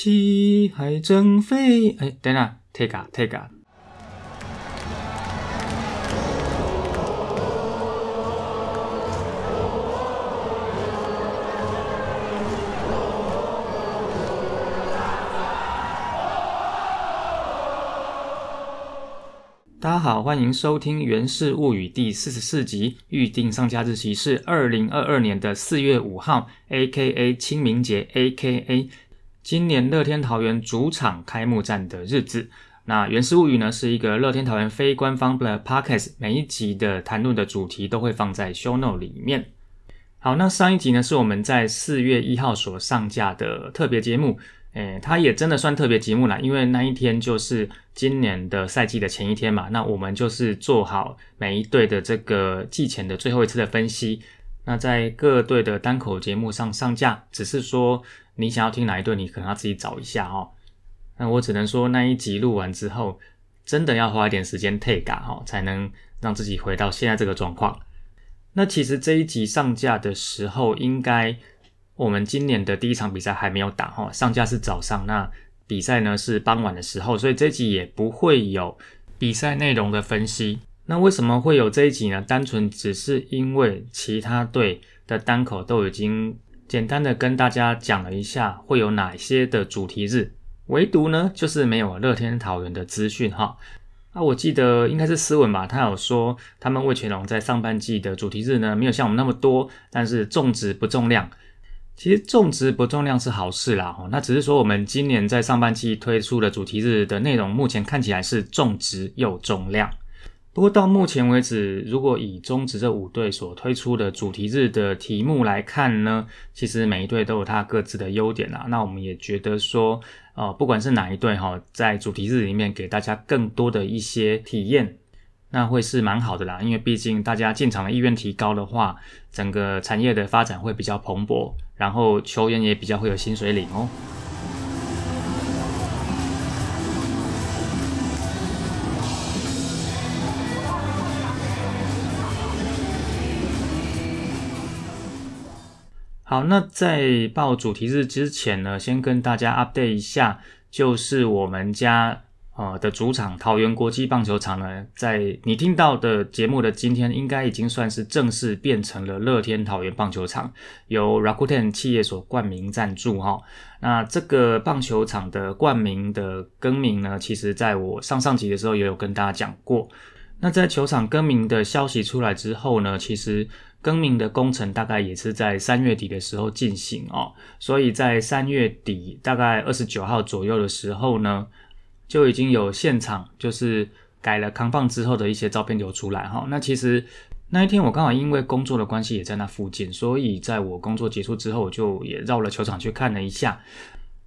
气海正飞。哎，等等，take 啊，take 啊。大家好，欢迎收听《源氏物语》第四十四集，预定上架日期是二零二二年的四月五号，A.K.A. 清明节，A.K.A. 今年乐天桃园主场开幕战的日子。那《源氏物语》呢是一个乐天桃园非官方的 Podcast，每一集的谈论的主题都会放在 Show Note 里面。好，那上一集呢是我们在四月一号所上架的特别节目。诶，它也真的算特别节目啦，因为那一天就是今年的赛季的前一天嘛。那我们就是做好每一队的这个季前的最后一次的分析。那在各队的单口节目上上架，只是说你想要听哪一队，你可能要自己找一下哦。那我只能说那一集录完之后，真的要花一点时间 take 哈，才能让自己回到现在这个状况。那其实这一集上架的时候，应该。我们今年的第一场比赛还没有打哈，上架是早上，那比赛呢是傍晚的时候，所以这集也不会有比赛内容的分析。那为什么会有这一集呢？单纯只是因为其他队的单口都已经简单的跟大家讲了一下会有哪些的主题日，唯独呢就是没有乐天桃园的资讯哈。啊，我记得应该是斯文吧，他有说他们魏全龙在上半季的主题日呢没有像我们那么多，但是重质不重量。其实重质不重量是好事啦，哦，那只是说我们今年在上半季推出的主题日的内容，目前看起来是重质又重量。不过到目前为止，如果以中职这五队所推出的主题日的题目来看呢，其实每一队都有它各自的优点啊。那我们也觉得说，呃，不管是哪一队哈，在主题日里面给大家更多的一些体验。那会是蛮好的啦，因为毕竟大家进场的意愿提高的话，整个产业的发展会比较蓬勃，然后球员也比较会有薪水领哦。好，那在报主题日之前呢，先跟大家 update 一下，就是我们家。呃的主场桃园国际棒球场呢，在你听到的节目的今天，应该已经算是正式变成了乐天桃园棒球场，由 Rakuten 企业所冠名赞助哈。那这个棒球场的冠名的更名呢，其实在我上上集的时候也有跟大家讲过。那在球场更名的消息出来之后呢，其实更名的工程大概也是在三月底的时候进行哦。所以在三月底大概二十九号左右的时候呢。就已经有现场就是改了康棒之后的一些照片流出来哈。那其实那一天我刚好因为工作的关系也在那附近，所以在我工作结束之后，我就也绕了球场去看了一下。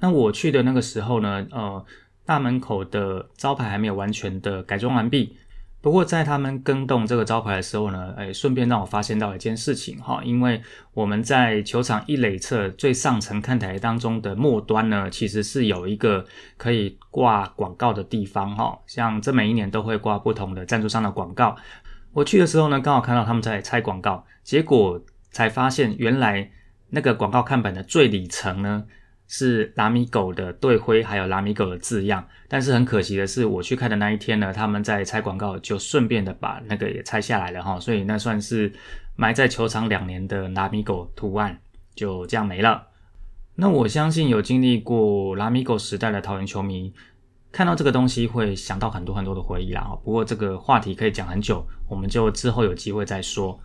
那我去的那个时候呢，呃，大门口的招牌还没有完全的改装完毕。不过在他们更动这个招牌的时候呢，哎，顺便让我发现到一件事情哈，因为我们在球场一垒侧最上层看台当中的末端呢，其实是有一个可以挂广告的地方哈，像这每一年都会挂不同的赞助商的广告。我去的时候呢，刚好看到他们在拆广告，结果才发现原来那个广告看板的最里层呢。是拉米狗的队徽，还有拉米狗的字样，但是很可惜的是，我去看的那一天呢，他们在拆广告，就顺便的把那个也拆下来了哈，所以那算是埋在球场两年的拉米狗图案就这样没了。那我相信有经历过拉米狗时代的桃园球迷，看到这个东西会想到很多很多的回忆啦。不过这个话题可以讲很久，我们就之后有机会再说。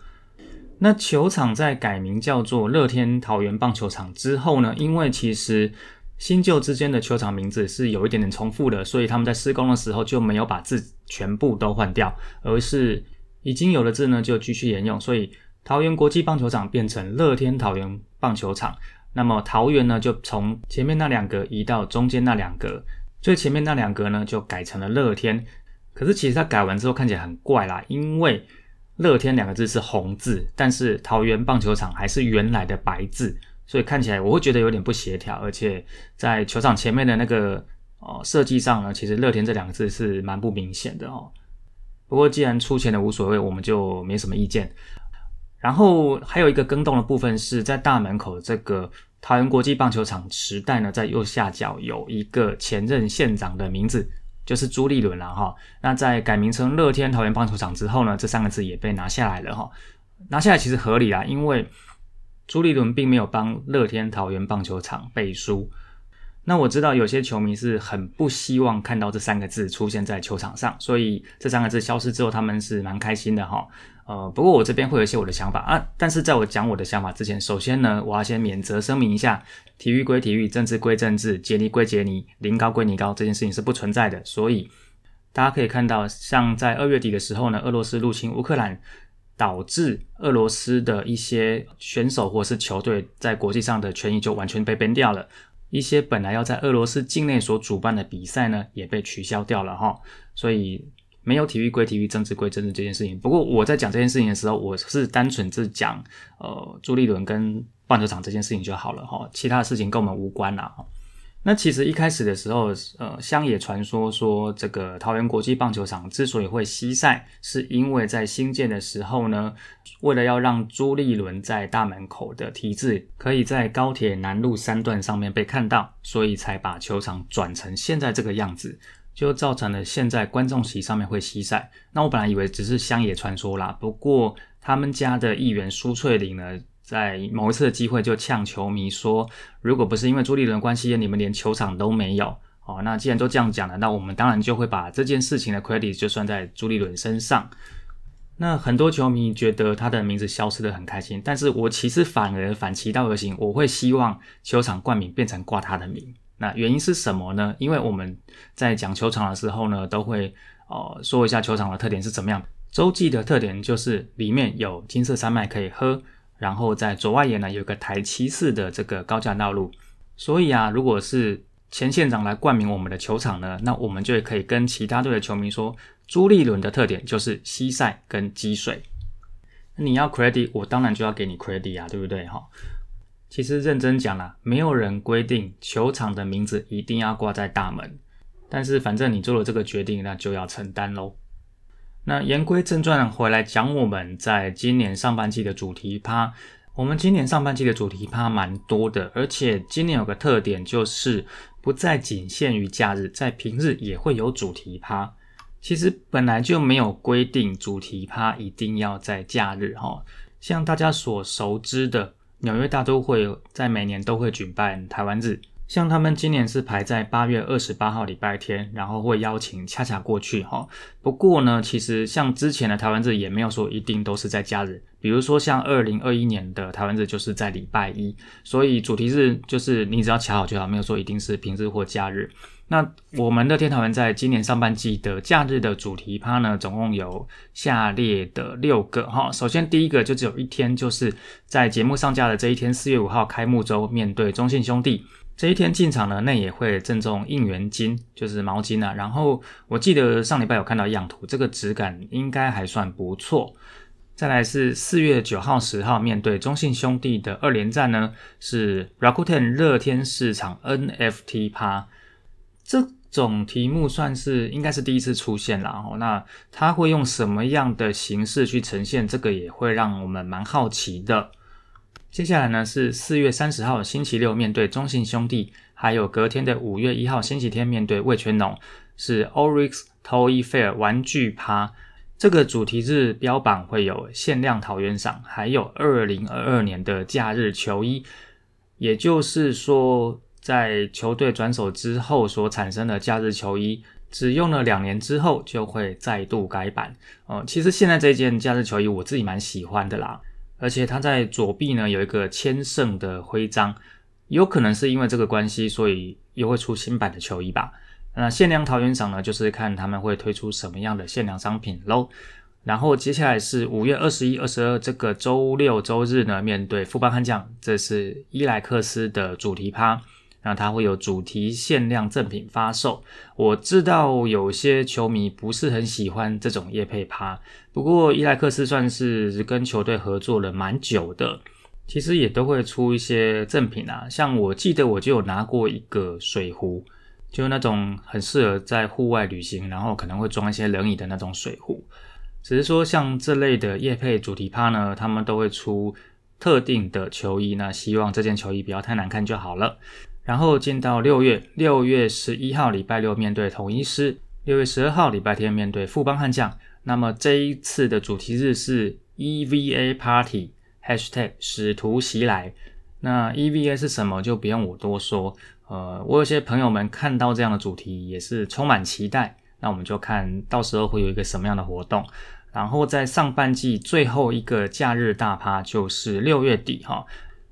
那球场在改名叫做乐天桃园棒球场之后呢？因为其实新旧之间的球场名字是有一点点重复的，所以他们在施工的时候就没有把字全部都换掉，而是已经有的字呢就继续沿用。所以桃园国际棒球场变成乐天桃园棒球场，那么桃园呢就从前面那两格移到中间那两格，最前面那两格呢就改成了乐天。可是其实它改完之后看起来很怪啦，因为。乐天两个字是红字，但是桃园棒球场还是原来的白字，所以看起来我会觉得有点不协调，而且在球场前面的那个哦设计上呢，其实乐天这两个字是蛮不明显的哦。不过既然出钱的无所谓，我们就没什么意见。然后还有一个更动的部分是在大门口这个桃园国际棒球场时代呢，在右下角有一个前任县长的名字，就是朱立伦了哈。那在改名成乐天桃园棒球场之后呢，这三个字也被拿下来了哈。拿下来其实合理啊，因为朱立伦并没有帮乐天桃园棒球场背书。那我知道有些球迷是很不希望看到这三个字出现在球场上，所以这三个字消失之后，他们是蛮开心的哈。呃，不过我这边会有一些我的想法啊。但是在我讲我的想法之前，首先呢，我要先免责声明一下：体育归体育，政治归政治，杰尼归杰尼，零高归你高，这件事情是不存在的。所以大家可以看到，像在二月底的时候呢，俄罗斯入侵乌克兰，导致俄罗斯的一些选手或是球队在国际上的权益就完全被崩掉了。一些本来要在俄罗斯境内所主办的比赛呢，也被取消掉了哈。所以。没有体育归体育，政治归政治这件事情。不过我在讲这件事情的时候，我是单纯是讲呃朱立伦跟棒球场这件事情就好了哈，其他事情跟我们无关啦。那其实一开始的时候，呃乡野传说说这个桃园国际棒球场之所以会西晒，是因为在新建的时候呢，为了要让朱立伦在大门口的题字可以在高铁南路三段上面被看到，所以才把球场转成现在这个样子。就造成了现在观众席上面会西晒。那我本来以为只是乡野传说啦，不过他们家的议员苏翠玲呢，在某一次的机会就呛球迷说，如果不是因为朱立伦关系，你们连球场都没有哦。那既然都这样讲了，那我们当然就会把这件事情的 credit 就算在朱立伦身上。那很多球迷觉得他的名字消失的很开心，但是我其实反而反其道而行，我会希望球场冠名变成挂他的名。那原因是什么呢？因为我们在讲球场的时候呢，都会呃说一下球场的特点是怎么样。洲际的特点就是里面有金色山脉可以喝，然后在左外野呢有个台七四的这个高架道路。所以啊，如果是前县长来冠名我们的球场呢，那我们就可以跟其他队的球迷说，朱立伦的特点就是西晒跟积水。你要 credit，我当然就要给你 credit 啊，对不对哈？其实认真讲啦，没有人规定球场的名字一定要挂在大门，但是反正你做了这个决定，那就要承担喽。那言归正传，回来讲我们在今年上半季的主题趴。我们今年上半季的主题趴蛮多的，而且今年有个特点就是不再仅限于假日，在平日也会有主题趴。其实本来就没有规定主题趴一定要在假日哈，像大家所熟知的。纽约大都会在每年都会举办台湾日，像他们今年是排在八月二十八号礼拜天，然后会邀请恰恰过去哈。不过呢，其实像之前的台湾日也没有说一定都是在假日，比如说像二零二一年的台湾日就是在礼拜一，所以主题日就是你只要卡好就好，没有说一定是平日或假日。那我们的天台文在今年上半季的假日的主题趴呢，总共有下列的六个哈。首先第一个就只有一天，就是在节目上架的这一天，四月五号开幕周，面对中信兄弟这一天进场呢，那也会赠送应援巾，就是毛巾啊。然后我记得上礼拜有看到样图，这个质感应该还算不错。再来是四月九号、十号面对中信兄弟的二连战呢，是 Rakuten 乐天市场 NFT 趴。这种题目算是应该是第一次出现了哦。那他会用什么样的形式去呈现？这个也会让我们蛮好奇的。接下来呢是四月三十号星期六面对中信兄弟，还有隔天的五月一号星期天面对味全龙，是 Orix Toy Fair 玩具趴。这个主题日标榜会有限量桃园赏，还有二零二二年的假日球衣，也就是说。在球队转手之后所产生的假日球衣，只用了两年之后就会再度改版。哦，其实现在这件假日球衣我自己蛮喜欢的啦，而且它在左臂呢有一个千胜的徽章，有可能是因为这个关系，所以又会出新版的球衣吧。那限量桃园赏呢，就是看他们会推出什么样的限量商品喽。然后接下来是五月二十一、二十二这个周六周日呢，面对富邦悍将，这是伊莱克斯的主题趴。那它会有主题限量赠品发售。我知道有些球迷不是很喜欢这种叶配趴，不过伊莱克斯算是跟球队合作了蛮久的，其实也都会出一些赠品啊。像我记得我就有拿过一个水壶，就那种很适合在户外旅行，然后可能会装一些冷饮的那种水壶。只是说像这类的叶配主题趴呢，他们都会出。特定的球衣，那希望这件球衣不要太难看就好了。然后进到六月，六月十一号礼拜六面对统一师，六月十二号礼拜天面对富邦悍将。那么这一次的主题日是 EVA Party，#hashtag 使徒袭来。那 EVA 是什么就不用我多说。呃，我有些朋友们看到这样的主题也是充满期待。那我们就看到时候会有一个什么样的活动。然后在上半季最后一个假日大趴就是六月底哈，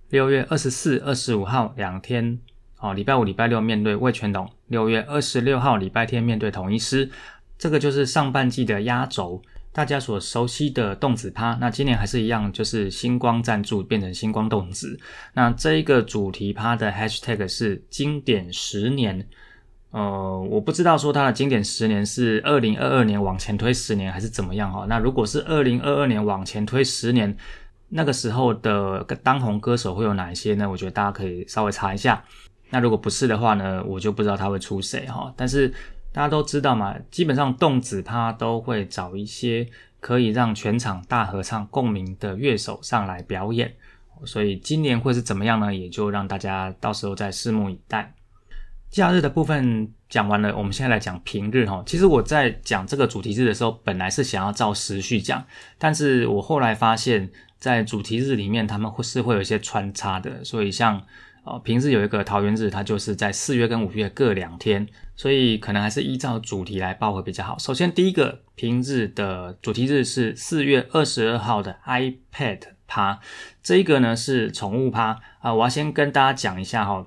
六月二十四、二十五号两天。哦，礼拜五、礼拜六面对魏全龙，六月二十六号礼拜天面对统一师，这个就是上半季的压轴，大家所熟悉的动子趴。那今年还是一样，就是星光赞助变成星光动子。那这一个主题趴的 hashtag 是经典十年。呃，我不知道说它的经典十年是二零二二年往前推十年还是怎么样哈。那如果是二零二二年往前推十年，那个时候的当红歌手会有哪一些呢？我觉得大家可以稍微查一下。那如果不是的话呢，我就不知道他会出谁哈。但是大家都知道嘛，基本上动子他都会找一些可以让全场大合唱共鸣的乐手上来表演，所以今年会是怎么样呢？也就让大家到时候再拭目以待。假日的部分讲完了，我们现在来讲平日哈。其实我在讲这个主题日的时候，本来是想要照时序讲，但是我后来发现，在主题日里面他们会是会有一些穿插的，所以像。哦，平日有一个桃园日，它就是在四月跟五月各两天，所以可能还是依照主题来报会比较好。首先，第一个平日的主题日是四月二十二号的 iPad 趴，这一个呢是宠物趴啊。我要先跟大家讲一下哈，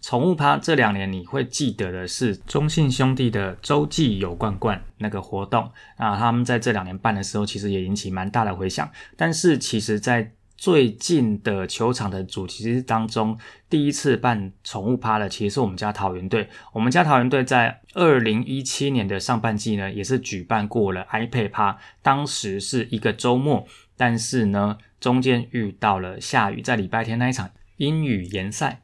宠物趴这两年你会记得的是中信兄弟的洲际有罐罐那个活动啊，他们在这两年办的时候，其实也引起蛮大的回响。但是其实，在最近的球场的主题当中，第一次办宠物趴的其实是我们家桃园队。我们家桃园队在二零一七年的上半季呢，也是举办过了 iPad 趴，当时是一个周末，但是呢，中间遇到了下雨，在礼拜天那一场阴雨延赛，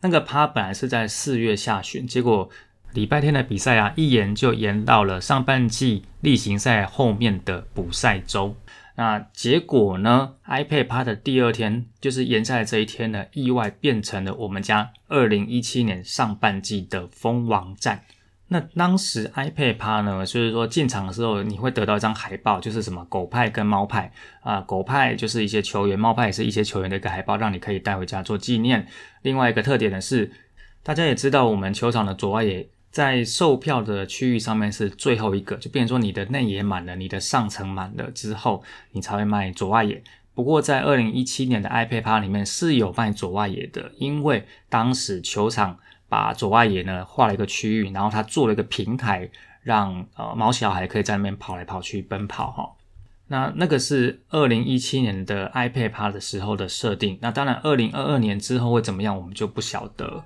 那个趴本来是在四月下旬，结果礼拜天的比赛啊，一延就延到了上半季例行赛后面的补赛周。那结果呢？iPad 趴的第二天，就是延赛这一天呢，意外变成了我们家二零一七年上半季的封王战。那当时 iPad 趴呢，就是说进场的时候，你会得到一张海报，就是什么狗派跟猫派啊，狗派就是一些球员，猫派也是一些球员的一个海报，让你可以带回家做纪念。另外一个特点呢是，大家也知道我们球场的左外野。在售票的区域上面是最后一个，就变成说你的内野满了，你的上层满了之后，你才会卖左外野。不过在二零一七年的 iPad 趴里面是有卖左外野的，因为当时球场把左外野呢画了一个区域，然后他做了一个平台，让呃毛小孩可以在那边跑来跑去奔跑哈。那那个是二零一七年的 iPad 趴的时候的设定。那当然二零二二年之后会怎么样，我们就不晓得。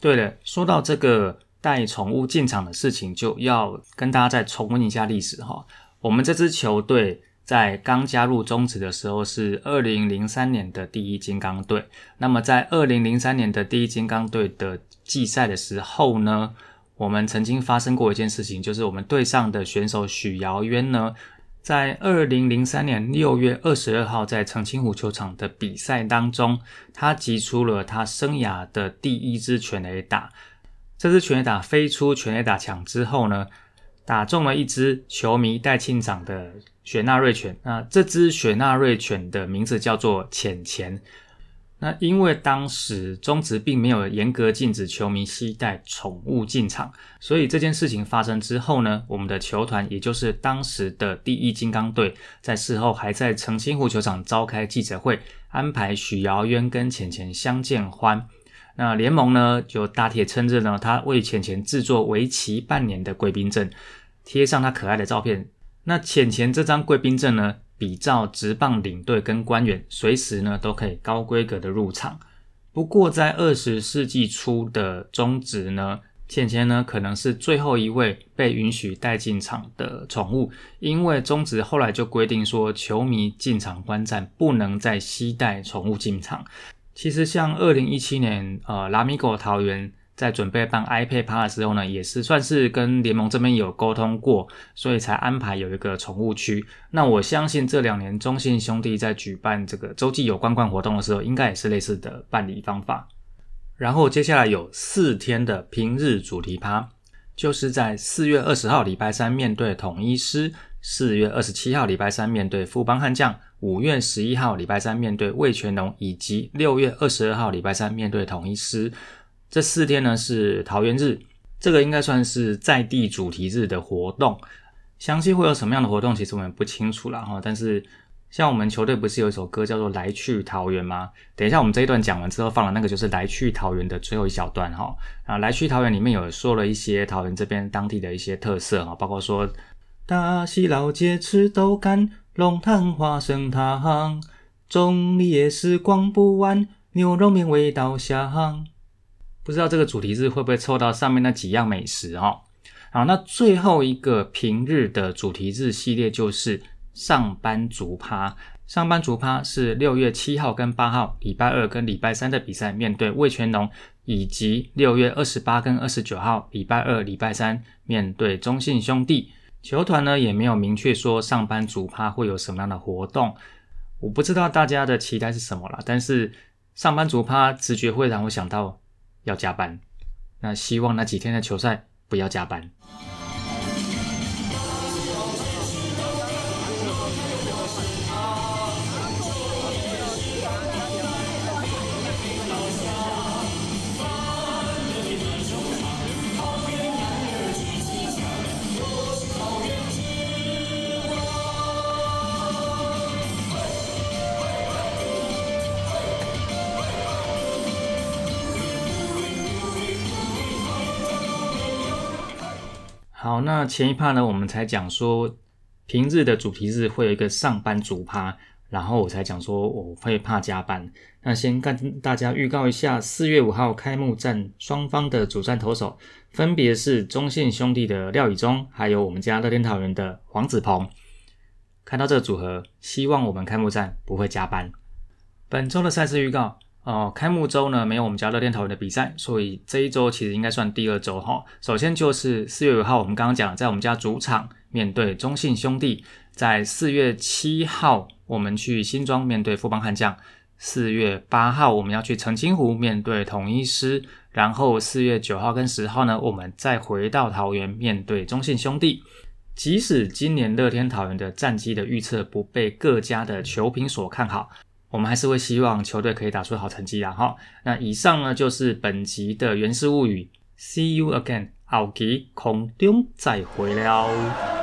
对了，说到这个。带宠物进场的事情，就要跟大家再重温一下历史哈。我们这支球队在刚加入中职的时候是二零零三年的第一金刚队。那么在二零零三年的第一金刚队的季赛的时候呢，我们曾经发生过一件事情，就是我们队上的选手许瑶渊呢，在二零零三年六月二十二号在澄清湖球场的比赛当中，他击出了他生涯的第一支全垒打。这只全垒打飞出全垒打墙之后呢，打中了一只球迷带庆长的雪纳瑞犬。那这只雪纳瑞犬的名字叫做浅浅。那因为当时中职并没有严格禁止球迷携带宠物进场，所以这件事情发生之后呢，我们的球团也就是当时的第一金刚队，在事后还在澄清湖球场召开记者会，安排许尧渊跟浅浅相见欢。那联盟呢，就大铁称着呢，他为浅浅制作为期半年的贵宾证，贴上他可爱的照片。那浅浅这张贵宾证呢，比照直棒领队跟官员，随时呢都可以高规格的入场。不过在二十世纪初的中职呢，浅浅呢可能是最后一位被允许带进场的宠物，因为中职后来就规定说，球迷进场观战不能再携带宠物进场。其实像二零一七年，呃，拉米狗桃园在准备办 iPad 趴的时候呢，也是算是跟联盟这边有沟通过，所以才安排有一个宠物区。那我相信这两年中信兄弟在举办这个洲际有观冠活动的时候，应该也是类似的办理方法。然后接下来有四天的平日主题趴，就是在四月二十号礼拜三面对统一师，四月二十七号礼拜三面对富邦悍将，五月十一号礼拜三面对味全龙，以及六月二十二号礼拜三面对统一师。这四天呢是桃园日，这个应该算是在地主题日的活动。详细会有什么样的活动，其实我们不清楚了哈。但是像我们球队不是有一首歌叫做《来去桃园》吗？等一下我们这一段讲完之后放的那个就是《来去桃园》的最后一小段哈。啊，《来去桃园》里面有说了一些桃园这边当地的一些特色哈，包括说大溪老街吃豆干，龙潭花生汤，中里夜市逛不完，牛肉面味道香。不知道这个主题日会不会凑到上面那几样美食哦？好，那最后一个平日的主题日系列就是上班族趴。上班族趴是六月七号跟八号，礼拜二跟礼拜三的比赛，面对魏全龙，以及六月二十八跟二十九号，礼拜二、礼拜三面对中信兄弟。球团呢也没有明确说上班族趴会有什么样的活动，我不知道大家的期待是什么啦。但是上班族趴直觉会让我想到。要加班，那希望那几天的球赛不要加班。好，那前一趴呢，我们才讲说平日的主题日会有一个上班族趴，然后我才讲说我会怕加班。那先跟大家预告一下，四月五号开幕战双方的主战投手分别是中信兄弟的廖以忠，还有我们家乐天桃园的黄子鹏。看到这个组合，希望我们开幕战不会加班。本周的赛事预告。哦，开幕周呢没有我们家乐天桃园的比赛，所以这一周其实应该算第二周哈。首先就是四月五号，我们刚刚讲在我们家主场面对中信兄弟，在四月七号我们去新庄面对富邦悍将，四月八号我们要去澄清湖面对统一师，然后四月九号跟十号呢，我们再回到桃园面对中信兄弟。即使今年乐天桃园的战绩的预测不被各家的球评所看好。我们还是会希望球队可以打出好成绩啦，哈。那以上呢就是本集的原始物语，See you again，奥吉空中再会了。